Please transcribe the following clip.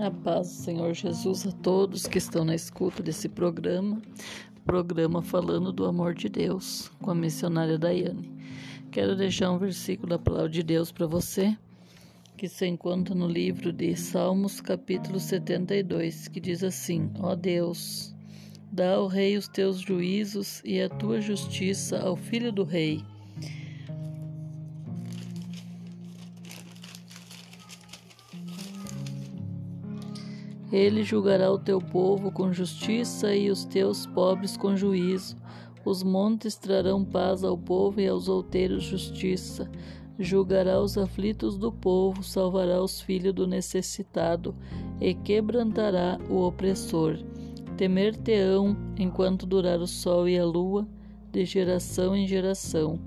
A paz do Senhor Jesus a todos que estão na escuta desse programa, programa falando do amor de Deus, com a missionária Daiane. Quero deixar um versículo da palavra de Deus para você, que se encontra no livro de Salmos, capítulo 72, que diz assim: Ó Deus, dá ao rei os teus juízos e a tua justiça ao filho do rei Ele julgará o teu povo com justiça e os teus pobres com juízo. Os montes trarão paz ao povo e aos outeiros justiça. Julgará os aflitos do povo, salvará os filhos do necessitado e quebrantará o opressor. Temer-te-ão enquanto durar o sol e a lua, de geração em geração